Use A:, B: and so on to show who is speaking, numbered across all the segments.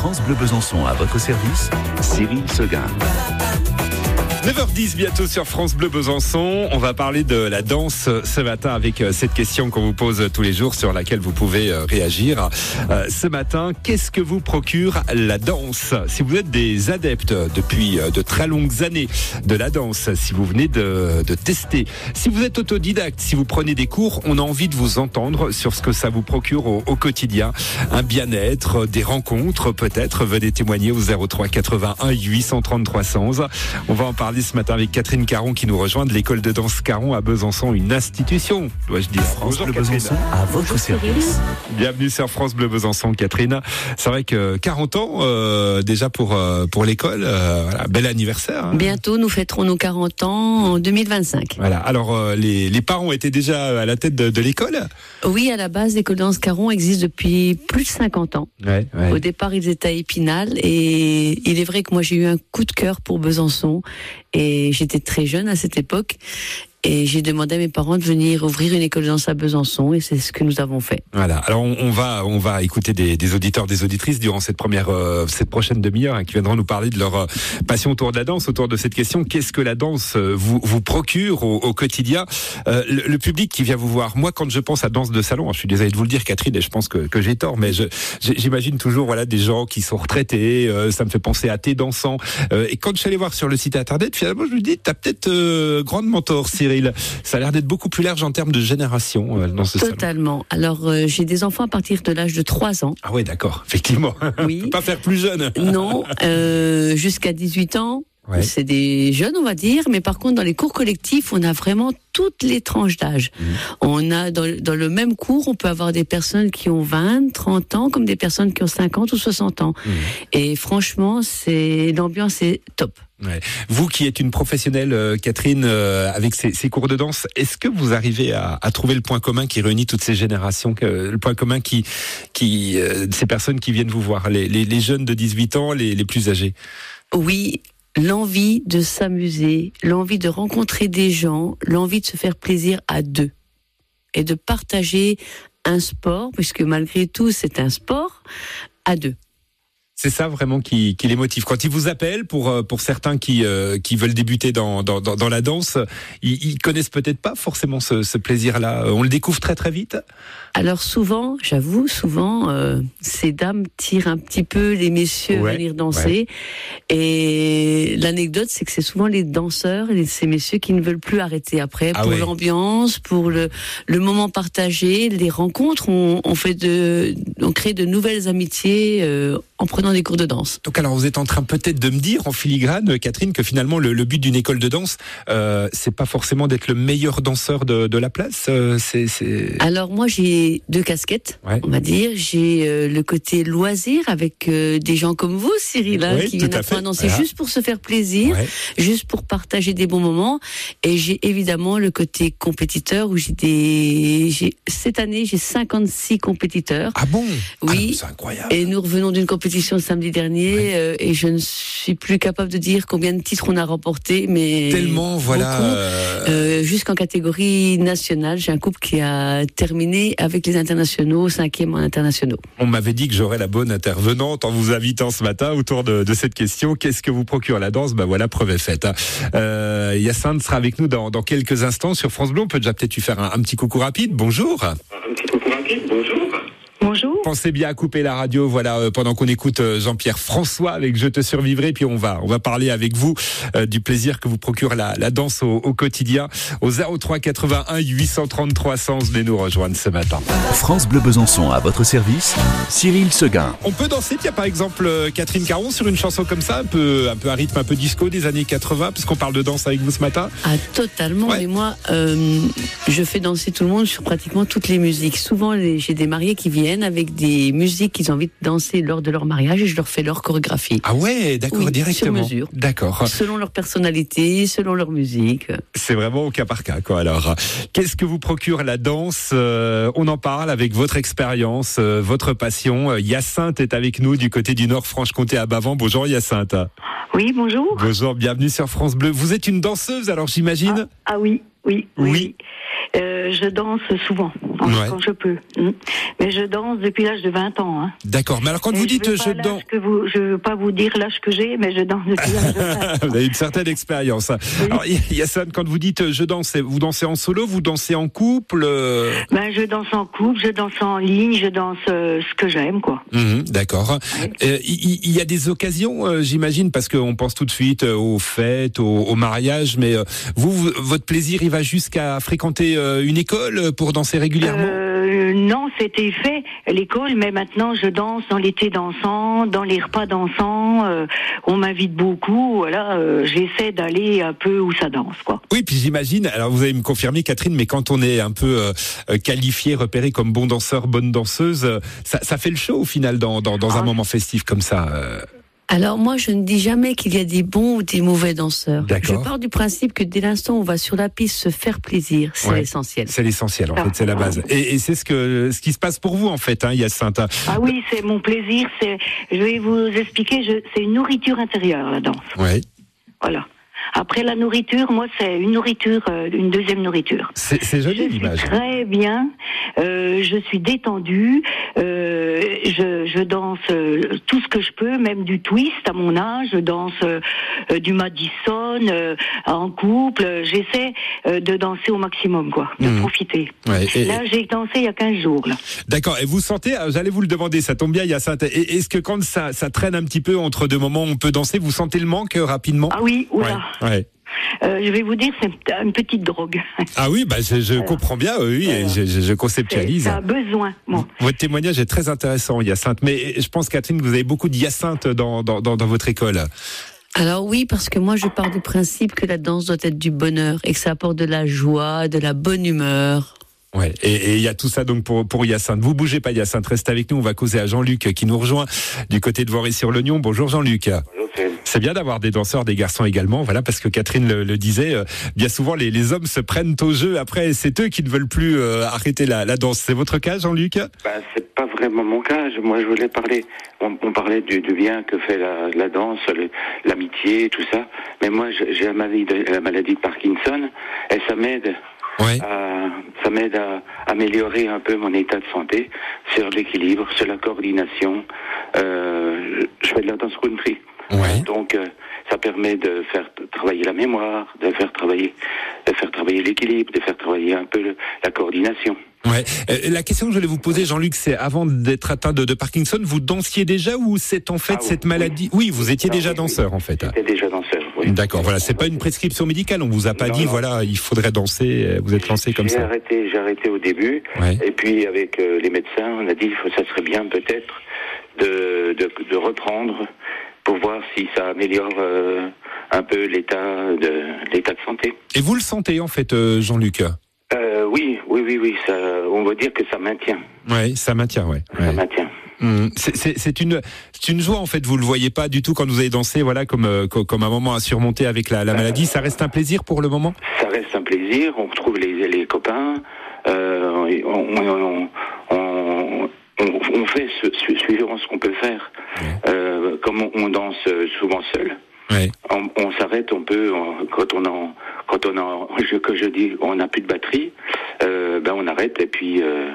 A: France Bleu Besançon à votre service, Cyril Seguin.
B: 9h10 bientôt sur France Bleu Besançon. On va parler de la danse ce matin avec euh, cette question qu'on vous pose tous les jours sur laquelle vous pouvez euh, réagir. Euh, ce matin, qu'est-ce que vous procure la danse? Si vous êtes des adeptes depuis de très longues années de la danse, si vous venez de, de tester, si vous êtes autodidacte, si vous prenez des cours, on a envie de vous entendre sur ce que ça vous procure au, au quotidien. Un bien-être, des rencontres peut-être. Venez témoigner au 03 81 830 300. On va en parler ce matin avec Catherine Caron qui nous rejoint de l'école de danse Caron à Besançon, une institution, dois-je dire.
A: France Bleu Besançon à votre service.
B: Bienvenue sur France Bleu Besançon, Catherine. C'est vrai que 40 ans euh, déjà pour euh, pour l'école, euh, voilà, bel anniversaire. hein.
C: Bientôt, nous fêterons nos 40 ans en 2025.
B: Voilà. Alors euh, les, les parents étaient déjà à la tête de, de l'école?
C: Oui, à la base, l'école de danse Caron existe depuis plus de 50 ans.
B: Ouais, ouais.
C: Au départ, ils étaient à Épinal et il est vrai que moi, j'ai eu un coup de cœur pour Besançon et j'étais très jeune à cette époque et j'ai demandé à mes parents de venir ouvrir une école de danse à Besançon et c'est ce que nous avons fait.
B: Voilà. Alors on, va on va écouter des, des auditeurs, des auditrices durant cette première euh, cette prochaine demi-heure hein, qui viendront nous parler de leur euh, passion autour de la danse, autour de cette question. Qu'est-ce que la danse euh, vous vous procure au, au quotidien Euh, le, le public qui vient vous voir? Moi, quand je pense à danse de salon, alors, je suis désolé de vous le dire, Catherine, et je pense que, que j'ai tort, mais j'imagine toujours voilà des gens qui sont retraités. euh, ça me fait penser à tes dansants. Et quand je suis allé voir sur le site internet, finalement, je me dis, t'as peut-être grandement tort, Cyril. Ça a l'air d'être beaucoup plus large en termes de génération euh, dans ce salon.
C: Totalement. Alors, euh, j'ai des enfants à partir de l'âge de 3 ans.
B: Ah ouais, d'accord, effectivement.
C: Oui.
B: On peut pas faire plus jeune.
C: Non, euh, jusqu'à 18 ans.
B: Ouais.
C: C'est des jeunes, on va dire, mais par contre, dans les cours collectifs, on a vraiment toutes les tranches d'âge.
B: Mhm.
C: On a, dans, dans le même cours, on peut avoir des personnes qui ont 20, 30 ans, comme des personnes qui ont 50 ou 60 ans.
B: Mhm.
C: Et franchement, c'est, l'ambiance est top.
B: Ouais. Vous qui êtes une professionnelle, euh, Catherine, euh, avec ces, ces cours de danse, est-ce que vous arrivez à, à trouver le point commun qui réunit toutes ces générations, le point commun qui, qui euh, ces personnes qui viennent vous voir, les, les, les jeunes de 18 ans, les, les plus âgés?
C: Oui, l'envie de s'amuser, l'envie de rencontrer des gens, l'envie de se faire plaisir à deux et de partager un sport, puisque malgré tout c'est un sport, à deux.
B: C'est ça vraiment qui, qui les motive. Quand ils vous appellent, pour euh, pour certains qui euh, qui veulent débuter dans dans, la danse, ils, ils connaissent peut-être pas forcément ce, ce plaisir-là. On le découvre très très vite.
C: Alors souvent, j'avoue, souvent, euh, ces dames tirent un petit peu les messieurs
B: Ouais,
C: à venir danser. Et l'anecdote, c'est que c'est souvent les danseurs et ces messieurs qui ne veulent plus arrêter après
B: Ah
C: pour
B: ouais.
C: l'ambiance, pour le, le moment partagé, les rencontres. On, on fait de, on crée de nouvelles amitiés euh, en prenant des cours de danse.
B: Donc alors vous êtes en train peut-être de me dire en filigrane, Catherine, que finalement le, le but d'une école de danse, euh, c'est pas forcément d'être le meilleur danseur de, de la place. euh, c'est
C: Alors moi j'ai deux casquettes,
B: Ouais.
C: on va dire. J'ai euh, le côté loisir avec des gens comme vous, Cyril, hein,
B: Oui,
C: qui viennent
B: à
C: apprendre à danser
B: Voilà.
C: juste pour se faire plaisir,
B: Ouais.
C: juste pour partager des bons moments. Et j'ai évidemment le côté compétiteur où j'ai des, j'ai cette année j'ai 56 compétiteurs.
B: Ah bon?
C: Oui.
B: Ah, c'est incroyable.
C: Et nous revenons d'une compétition samedi dernier euh, et je ne suis plus capable de dire combien de titres on a remporté, mais
B: Tellement voilà.
C: beaucoup.
B: euh,
C: Euh, Jusqu'en catégorie nationale, j'ai un couple qui a terminé avec les internationaux, cinquième en internationaux.
B: On m'avait dit que j'aurais la bonne intervenante en vous invitant ce matin autour de, de cette question. Qu'est-ce que vous procure la danse? Ben voilà, preuve est faite. hein. Euh, Yacinthe sera avec nous dans, dans quelques instants sur France Bleu. On peut déjà peut-être lui faire un, un petit coucou rapide. Bonjour.
D: Un petit coucou rapide, bonjour.
E: Bonjour.
B: Pensez bien à couper la radio, voilà, euh, pendant qu'on écoute euh, Jean-Pierre François avec Je te survivrai, puis on va, on va parler avec vous euh, du plaisir que vous procure la, la danse au, au quotidien. Au 03 81 830 300, venez nous rejoindre ce matin.
A: France Bleu Besançon à votre service, Cyril Seguin.
B: On peut danser, il y a par exemple euh, Catherine Caron sur une chanson comme ça, un peu, un peu à rythme, un peu disco des années 80, puisqu'on parle de danse avec vous ce matin.
C: Ah, totalement.
B: Ouais.
C: Mais moi, euh, je fais danser tout le monde sur pratiquement toutes les musiques. Souvent, j'ai des mariés qui viennent avec des musiques qu'ils ont envie de danser lors de leur mariage et je leur fais leur chorégraphie.
B: Ah ouais, d'accord,
C: Oui, sur
B: directement.
C: mesure.
B: D'accord.
C: Selon leur personnalité, selon leur musique.
B: C'est vraiment au cas par cas, quoi. Alors, qu'est-ce que vous procure la danse Euh, On en parle avec votre expérience, euh, votre passion. Euh, Hyacinthe est avec nous du côté du Nord Franche-Comté à Bavant. Bonjour Hyacinthe.
E: Oui, bonjour.
B: Bonjour, bienvenue sur France Bleu. Vous êtes une danseuse, alors j'imagine?
E: Ah oui, oui, oui.
B: Oui.
E: Euh, Euh, je danse souvent, hein,
B: Ouais.
E: quand je peux. Mm. Mais je danse depuis l'âge de 20 ans. Hein.
B: D'accord. Mais alors quand
E: Et
B: vous dites
E: veux
B: je danse,
E: que vous, je veux pas vous dire l'âge que j'ai, mais je danse depuis l'âge de 20 ans.
B: vous avez une certaine expérience. Alors Y- Yassine, quand vous dites je danse, vous dansez en solo, vous dansez en couple euh,
E: Ben, je danse en couple, je danse en ligne, je danse euh, ce que j'aime, quoi.
B: mhm, D'accord.
E: Ouais.
B: Euh, Il y, a des occasions, euh, j'imagine, parce qu'on pense tout de suite euh, aux fêtes, aux, aux mariages, mais euh, vous, votre plaisir, il va jusqu'à fréquenter euh, une école pour danser régulièrement
E: Euh, non, c'était fait l'école, mais maintenant je danse dans l'été dansant, dans les repas dansants. euh, on m'invite beaucoup, voilà. euh, J'essaie d'aller un peu où ça danse, quoi.
B: Oui, puis j'imagine, alors vous allez me confirmer Catherine, mais quand on est un peu euh, euh, qualifié, repéré comme bon danseur, bonne danseuse, euh, ça, ça fait le show au final dans, dans, dans un
E: Ah.
B: moment festif comme ça.
C: Alors moi, je ne dis jamais qu'il y a des bons ou des mauvais danseurs. Je pars du principe que dès l'instant où on va sur la piste se faire plaisir, c'est
B: Ouais.
C: l'essentiel.
B: C'est l'essentiel, en
E: Ah.
B: fait, c'est la base. Et, et c'est ce que ce qui se passe pour vous, en fait, hein, Hyacinthe.
E: Ah oui, c'est mon plaisir. C'est, je vais vous expliquer. Je, c'est une nourriture intérieure la danse.
B: Ouais.
E: Voilà. Après la nourriture, moi c'est une nourriture, euh, une deuxième nourriture.
B: C'est c'est
E: Je
B: joli
E: suis
B: l'image.
E: très bien. Euh, je suis détendue. Euh, je, je danse euh, tout ce que je peux, même du twist à mon âge. Je danse euh, euh, du Madison en couple. J'essaie de danser au maximum, quoi, de
B: Mhm.
E: profiter.
B: Ouais, et-
E: Là, j'ai dansé il y a 15 jours.
B: D'accord. Et vous sentez, j'allais vous le demander, ça tombe bien, Hyacinthe. Et Est-ce que quand ça, ça traîne un petit peu entre deux moments où on peut danser, vous sentez le manque rapidement?
E: Ah oui, oula.
B: Ouais, ouais.
E: Euh, je vais vous dire, c'est une petite drogue.
B: Ah oui, bah, je, je comprends bien, oui, et je, je- je
E: C'est-
B: conceptualise.
E: Ça a besoin. Bon.
B: Votre témoignage est très intéressant, Hyacinthe. Mais je pense, Catherine, que vous avez beaucoup d'Hyacinthe dans, dans, dans, dans votre école.
C: Alors oui, parce que moi je pars du principe que la danse doit être du bonheur et que ça apporte de la joie, de la bonne humeur.
B: Ouais. Et il y a tout ça donc pour pour Hyacinthe. Vous bougez pas, Hyacinthe. Restez avec nous. On va causer à Jean-Luc qui nous rejoint du côté de Voiry-sur-l'Oignon. Bonjour Jean-Luc.
D: Bonjour, Cyril.
B: C'est bien d'avoir des danseurs, des garçons également. Voilà, parce que Catherine le, le disait, euh, bien souvent les, les hommes se prennent au jeu. Après, c'est eux qui ne veulent plus euh, arrêter la, la danse. C'est votre cas, Jean-Luc?
D: Ben, c'est pas vraiment mon cas. Moi, je voulais parler. On, on parlait du, du bien que fait la, la danse, l'amitié, tout ça. Mais moi, j'ai la maladie, de, la maladie de Parkinson, et ça m'aide.
B: Ouais.
D: à- ça m'aide à améliorer un peu mon état de santé sur l'équilibre, sur la coordination. Euh, je fais de la danse country.
B: Ouais.
D: Donc, euh, ça permet de faire travailler la mémoire, de faire travailler, de faire travailler l'équilibre, de faire travailler un peu le- la coordination.
B: Ouais. Euh, la question que je voulais vous poser, Jean-Luc, c'est avant d'être atteint de, de Parkinson, vous dansiez déjà ou c'est en fait
D: Ah
B: cette
D: oui.
B: maladie? Oui, vous étiez
D: Ah
B: déjà
D: oui,
B: danseur
D: oui.
B: en fait.
D: J'étais déjà danseur, oui.
B: D'accord. Voilà, c'est pas une prescription médicale. On vous a pas
D: Non,
B: dit,
D: non.
B: voilà, il faudrait danser. euh, Vous êtes lancé comme
D: J'ai
B: ça.
D: arrêté, j'ai arrêté au début.
B: Ouais.
D: Et puis avec euh, les médecins, on a dit ça serait bien peut-être de, de, de reprendre pour voir si ça améliore euh, un peu l'état de l'état de santé.
B: Et vous le sentez en fait, euh, Jean-Luc?
D: Euh, oui, oui, oui, oui. Ça, on va dire que ça maintient.
B: Ouais, ça maintient, ouais.
D: Ça maintient.
B: Hum, C'est une, une joie en fait. Vous le voyez pas du tout quand vous avez dansé, voilà, comme co- comme un moment à surmonter avec la, la maladie. Ça reste un plaisir pour le moment?
D: Ça reste un plaisir. On retrouve les, les copains. On, on, on, on- on fait ce, su- suivant ce qu'on peut faire. Euh, comme on, on danse souvent seul, on, on s'arrête, on peut on- quand on en quand on en je, que je dis on n'a plus de batterie, euh, ben on arrête et puis euh,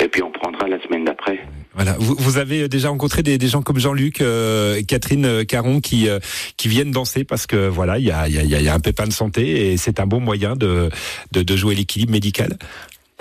D: et puis on prendra la semaine d'après.
B: Voilà. Vous, vous avez déjà rencontré des, des gens comme Jean-Luc, euh, Catherine euh, Caron qui euh, qui viennent danser parce que voilà, il y a, il y, a, il y a un pépin de santé et c'est un bon moyen de de, de jouer l'équilibre médical.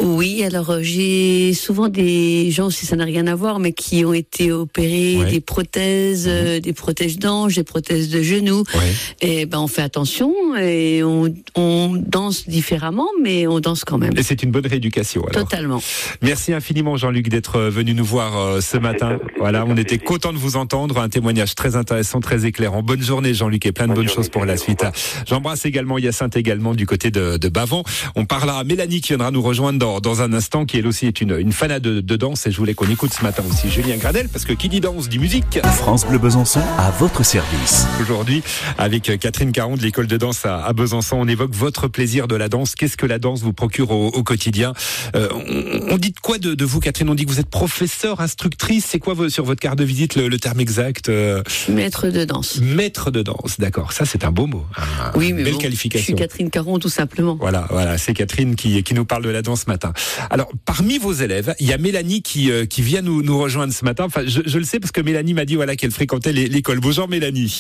C: Oui, alors euh, j'ai souvent des gens, si ça n'a rien à voir, mais qui ont été opérés,
B: Ouais.
C: des prothèses, euh, des protèges d'ange, des prothèses de genoux.
B: Ouais.
C: Et ben on fait attention et on, on danse différemment, mais on danse quand même.
B: Et c'est une bonne rééducation. Alors.
C: Totalement.
B: Merci infiniment Jean-Luc d'être venu nous voir euh, ce matin. Voilà, on était content de vous entendre. Un témoignage très intéressant, très éclairant. Bonne journée Jean-Luc et plein de
D: Bonne
B: bonnes
D: journée,
B: choses pour la suite. J'embrasse également Hyacinthe également du côté de, de Bavon. On parlera à Mélanie qui viendra nous rejoindre dans, dans un instant, qui elle aussi est une, une fanade de, de danse et je voulais qu'on écoute ce matin aussi Julien Gradel parce que qui dit danse dit musique.
A: France Bleu Besançon à votre service.
B: Aujourd'hui, avec Catherine Caron de l'école de danse à, à Besançon, on évoque votre plaisir de la danse. Qu'est-ce que la danse vous procure au, au quotidien? Euh, on, on dit de quoi de, de vous, Catherine? On dit que vous êtes professeure, instructrice. C'est quoi sur votre carte de visite le, le terme exact Euh,
C: Maître de danse.
B: Maître de danse, d'accord. Ça, c'est un beau mot. Un-
C: Oui, mais
B: belle
C: bon, je
B: qualification.
C: suis Catherine Caron, tout simplement.
B: Voilà, voilà, c'est Catherine qui, qui nous parle de la danse matin. Matin. Alors, parmi vos élèves, il y a Mélanie qui, euh, qui vient nous, nous rejoindre ce matin. Enfin, je, je le sais parce que Mélanie m'a dit voilà qu'elle fréquentait l'é- l'école. Bonjour Mélanie.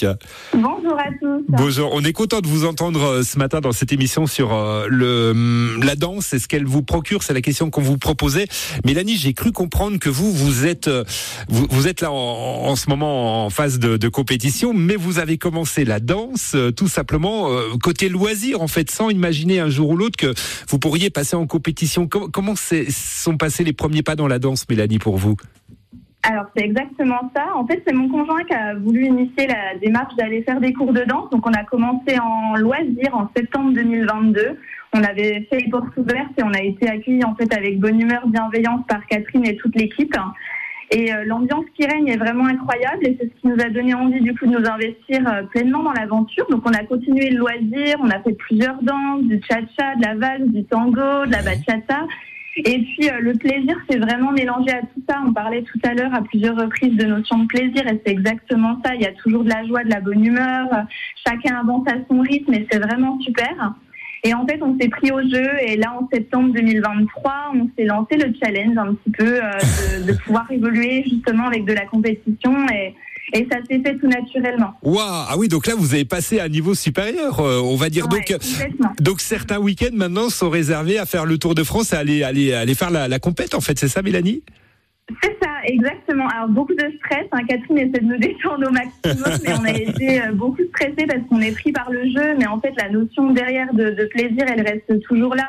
F: Bonjour à tous.
B: Bonjour. On est content de vous entendre euh, ce matin dans cette émission sur euh, le hum, la danse et ce qu'elle vous procure. C'est la question qu'on vous proposait. Mélanie, j'ai cru comprendre que vous vous êtes vous, vous êtes là en, en ce moment en phase de, de compétition, mais vous avez commencé la danse tout simplement côté loisir en fait, sans imaginer un jour ou l'autre que vous pourriez passer en compétition. Com- comment sont passés les premiers pas dans la danse, Mélanie, pour vous?
F: Alors c'est exactement ça. En fait, c'est mon conjoint qui a voulu initier la démarche d'aller faire des cours de danse. Donc on a commencé en loisir en septembre 2022. On avait fait les portes ouvertes et on a été accueillis en fait avec bonne humeur, bienveillance par Catherine et toute l'équipe. Et euh, l'ambiance qui règne est vraiment incroyable et c'est ce qui nous a donné envie du coup de nous investir euh, pleinement dans l'aventure. Donc on a continué le loisir, on a fait plusieurs danses, du cha-cha, de la valse, du tango, de la bachata. Et puis euh, le plaisir, c'est vraiment mélangé à tout ça. On parlait tout à l'heure à plusieurs reprises de notion de plaisir et c'est exactement ça. Il y a toujours de la joie, de la bonne humeur. Chacun avance à son rythme et c'est vraiment super. Et en fait, on s'est pris au jeu et là, en septembre 2023, on s'est lancé le challenge un petit peu euh, de, de pouvoir évoluer justement avec de la compétition et, et ça s'est fait tout naturellement.
B: Waouh Ah oui, donc là vous avez passé à un niveau supérieur, euh, on va dire.
F: Ouais,
B: donc
F: complètement.
B: donc certains week-ends maintenant sont réservés à faire le Tour de France et aller aller aller faire la, la compète en fait, c'est ça Mélanie?
F: C'est ça, exactement. Alors beaucoup de stress. hein. Catherine essaie de nous détendre au maximum, mais on a été euh, beaucoup stressés parce qu'on est pris par le jeu. Mais en fait, la notion derrière de, plaisir, elle reste toujours là.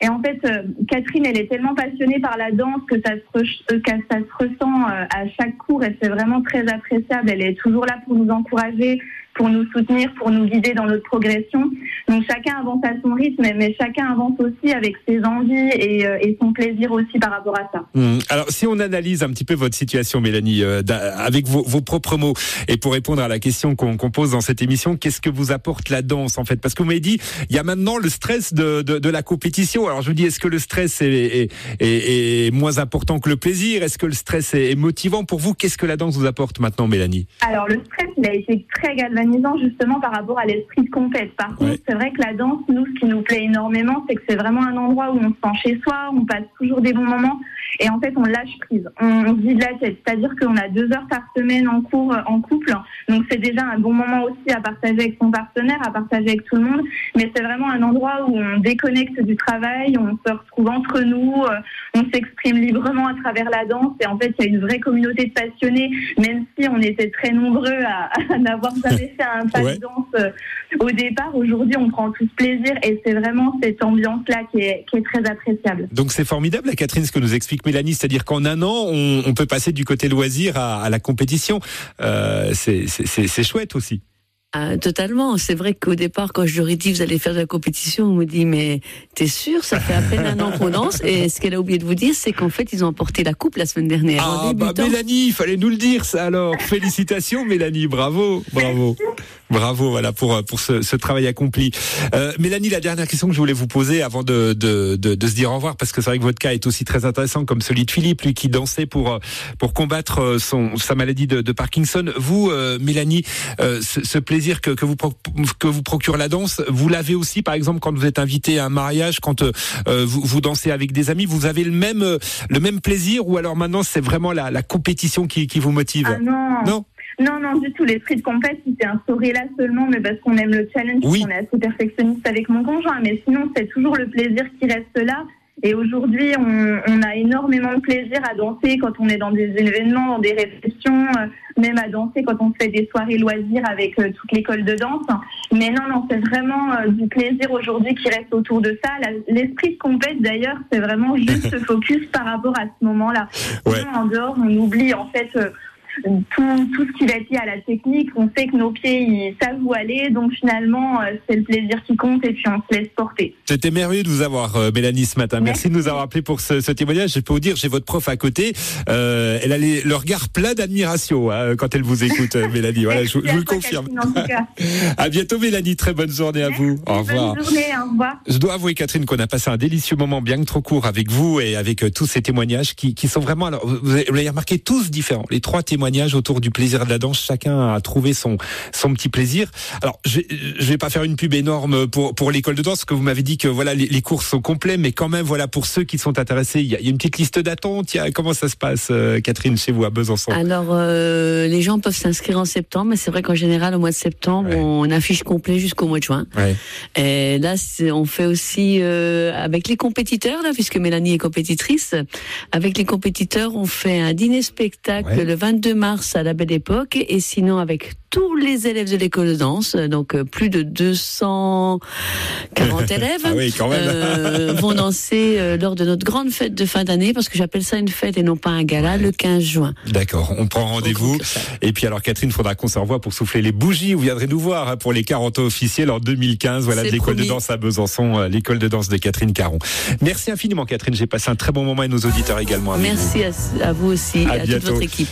F: Et en fait, euh, Catherine, elle est tellement passionnée par la danse que ça se, euh, que ça se ressent à chaque cours et c'est vraiment très appréciable. Elle est toujours là pour nous encourager, pour nous soutenir, pour nous guider dans notre progression. Donc chacun avance à son rythme, mais chacun avance aussi avec ses envies et, euh, et son plaisir aussi par rapport à ça.
B: Hum, Alors si on analyse un petit peu votre situation Mélanie, euh, avec vos, vos propres mots, et pour répondre à la question qu'on pose dans cette émission, qu'est-ce que vous apporte la danse en fait? Parce que vous m'avez dit, il y a maintenant le stress de, de, de la compétition. Alors je me dis, est-ce que le stress est, est, est- est moins important que le plaisir? Est-ce que le stress est, motivant pour vous? Qu'est-ce que la danse vous apporte maintenant Mélanie?
F: Alors le stress, il a été très galvanisant justement par rapport à l'esprit de compète. Par contre,
B: Ouais.
F: c'est vrai que la danse, nous, ce qui nous plaît énormément, c'est que c'est vraiment un endroit où on se sent chez soi, on passe toujours des bons moments et en fait, on lâche prise, on, on se vide la tête. C'est-à-dire qu'on a deux heures par semaine en cours euh, en couple, donc c'est déjà un bon moment aussi à partager avec son partenaire, à partager avec tout le monde. Mais c'est vraiment un endroit où on déconnecte du travail, on se retrouve entre nous, euh, on s'exprime librement à travers la danse et en fait, il y a une vraie communauté de passionnés, même si on était très nombreux à, à n'avoir jamais fait un pas
B: Ouais.
F: de danse euh, au départ. Aujourd'hui, on prend tous plaisir et c'est vraiment cette ambiance-là qui est, qui est très appréciable.
B: Donc c'est formidable, Catherine, ce que nous explique Mélanie, c'est-à-dire qu'en un an, on, on peut passer du côté loisir à, à la compétition. Euh, c'est- chouette aussi.
C: Ah, totalement. C'est vrai qu'au départ, quand je leur ai dit vous allez faire de la compétition, on me dit mais t'es sûr? Ça fait à peine un an qu'on danse. Et ce qu'elle a oublié de vous dire, c'est qu'en fait ils ont emporté la coupe la semaine dernière.
B: Ah bah. Mélanie, il fallait nous le dire ça alors. Félicitations Mélanie, bravo, bravo. Bravo, voilà pour pour ce, ce travail accompli. Euh, Mélanie, la dernière question que je voulais vous poser avant de, de, de, de se dire au revoir, parce que c'est vrai que votre cas est aussi très intéressant comme celui de Philippe, lui qui dansait pour euh, pour combattre euh, son sa maladie de, de Parkinson. Vous, euh, Mélanie, euh, ce, ce plaisir que, que vous que vous procure la danse, vous l'avez aussi, par exemple, quand vous êtes invité à un mariage, quand euh, euh, vous, vous dansez avec des amis, vous avez le même euh, le même plaisir, ou alors maintenant c'est vraiment la, la compétition qui, qui vous motive?
F: Ah non
B: Non?
F: Non, non, du tout. L'esprit de compète, il s'est instauré là seulement, mais parce qu'on aime le challenge,
B: Oui.
F: qu'on est assez perfectionniste avec mon conjoint. Mais sinon, c'est toujours le plaisir qui reste là. Et aujourd'hui, on, on a énormément de plaisir à danser quand on est dans des événements, dans des réceptions, euh, même à danser quand on fait des soirées loisirs avec euh, toute l'école de danse. Mais non, non, c'est vraiment euh, du plaisir aujourd'hui qui reste autour de ça. L'esprit de compète, d'ailleurs, c'est vraiment juste focus par rapport à ce moment-là.
B: Ouais.
F: Sinon, en dehors, on oublie en fait tout, tout ce qui va être lié à la technique. On sait que nos pieds, ils savent où aller. Donc finalement, euh, c'est le plaisir qui compte et puis on se laisse porter.
B: C'était merveilleux de vous avoir, euh, Mélanie, ce matin. Merci,
F: Merci.
B: de nous avoir appelé pour ce, ce témoignage. Je peux vous dire, j'ai votre prof à côté. Euh, elle a les- le regard plein d'admiration hein, quand elle vous écoute, Mélanie. Voilà, je, je vous le confirme.
F: Catherine, en tout cas.
B: À bientôt, Mélanie. Très bonne journée à vous. Au revoir.
F: Bonne journée, au revoir.
B: Je dois avouer, Catherine, qu'on a passé un délicieux moment bien que trop court avec vous et avec euh, tous ces témoignages qui, qui sont vraiment, alors, vous avez vous avez remarqué tous différents. Les trois témoignages témoignages autour du plaisir de la danse. Chacun a trouvé son son petit plaisir. Alors, je, je vais pas faire une pub énorme pour pour l'école de danse, parce que vous m'avez dit que voilà les, les, cours sont complets, mais quand même voilà pour ceux qui sont intéressés, il y a, il y a une petite liste d'attente. Comment ça se passe, euh, Catherine, chez vous à Besançon?
C: Alors, euh, les gens peuvent s'inscrire en septembre, mais c'est vrai qu'en général au mois de septembre, ouais. on affiche complet jusqu'au mois de juin.
B: Ouais.
C: Et là, on fait aussi euh, avec les compétiteurs là, puisque Mélanie est compétitrice. Avec les compétiteurs, on fait un dîner spectacle ouais. le 22 mars à la Belle Époque, et sinon avec tous les élèves de l'école de danse, donc plus de 240 élèves,
B: ah oui,
C: euh, vont danser euh, lors de notre grande fête de fin d'année, parce que j'appelle ça une fête et non pas un gala, le 15 juin.
B: D'accord, on prend rendez-vous. Et puis alors Catherine, il faudra qu'on se revoie pour souffler les bougies. Vous viendrez nous voir hein, pour les 40 ans officiels en 2015. Voilà, de l'école de danse à Besançon, euh, l'école de danse de Catherine Caron. Merci infiniment Catherine, j'ai passé un très bon moment et nos auditeurs également.
C: Merci à, vous aussi,
B: à,
C: à toute votre équipe.